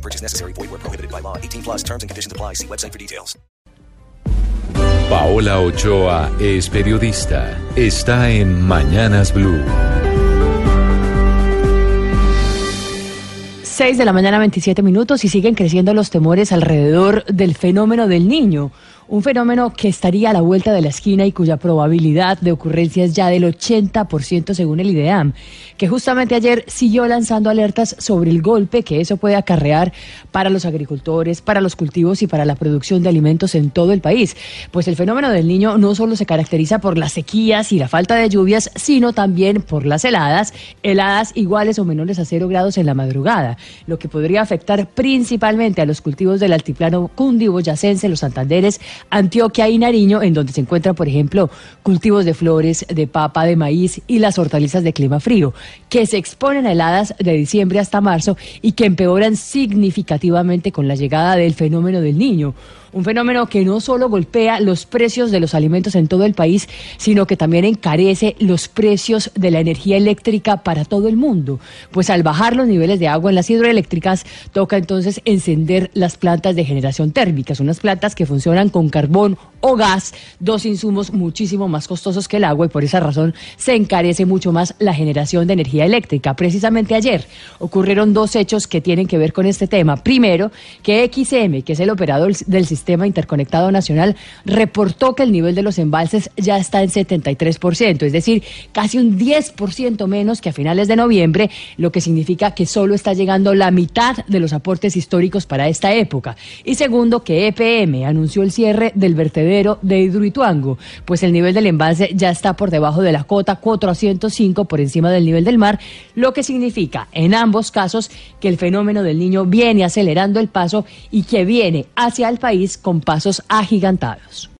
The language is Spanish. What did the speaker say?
No purchase necessary. Void where prohibited by law. 18 plus terms and conditions apply. See website for details. Paola Ochoa es periodista. Está en Mañanas Blue. 6 de la mañana, 27 minutos, y siguen creciendo los temores alrededor del fenómeno del niño. Un fenómeno que estaría a la vuelta de la esquina y cuya probabilidad de ocurrencia es ya del 80% según el IDEAM, que justamente ayer siguió lanzando alertas sobre el golpe que eso puede acarrear para los agricultores, para los cultivos y para la producción de alimentos en todo el país. Pues el fenómeno del niño no solo se caracteriza por las sequías y la falta de lluvias, sino también por las heladas, heladas iguales o menores a cero grados en la madrugada, lo que podría afectar principalmente a los cultivos del altiplano cundiboyacense, los santanderes, Antioquia y Nariño, en donde se encuentran, por ejemplo, cultivos de flores, de papa, de maíz y las hortalizas de clima frío, que se exponen a heladas de diciembre hasta marzo y que empeoran significativamente con la llegada del fenómeno del niño. Un fenómeno que no solo golpea los precios de los alimentos en todo el país, sino que también encarece los precios de la energía eléctrica para todo el mundo. Pues al bajar los niveles de agua en las hidroeléctricas, toca entonces encender las plantas de generación térmica, unas plantas que funcionan con carbón o gas, dos insumos muchísimo más costosos que el agua y por esa razón se encarece mucho más la generación de energía eléctrica. Precisamente ayer ocurrieron dos hechos que tienen que ver con este tema. Primero, que XM, que es el operador del Sistema Interconectado Nacional, reportó que el nivel de los embalses ya está en 73%, es decir, casi un 10% menos que a finales de noviembre, lo que significa que solo está llegando la mitad de los aportes históricos para esta época. Y segundo, que EPM anunció el cierre del vertedero de Hidroituango, pues el nivel del embalse ya está por debajo de la cota 405 por encima del nivel del mar, lo que significa en ambos casos que el fenómeno del niño viene acelerando el paso y que viene hacia el con pasos agigantados.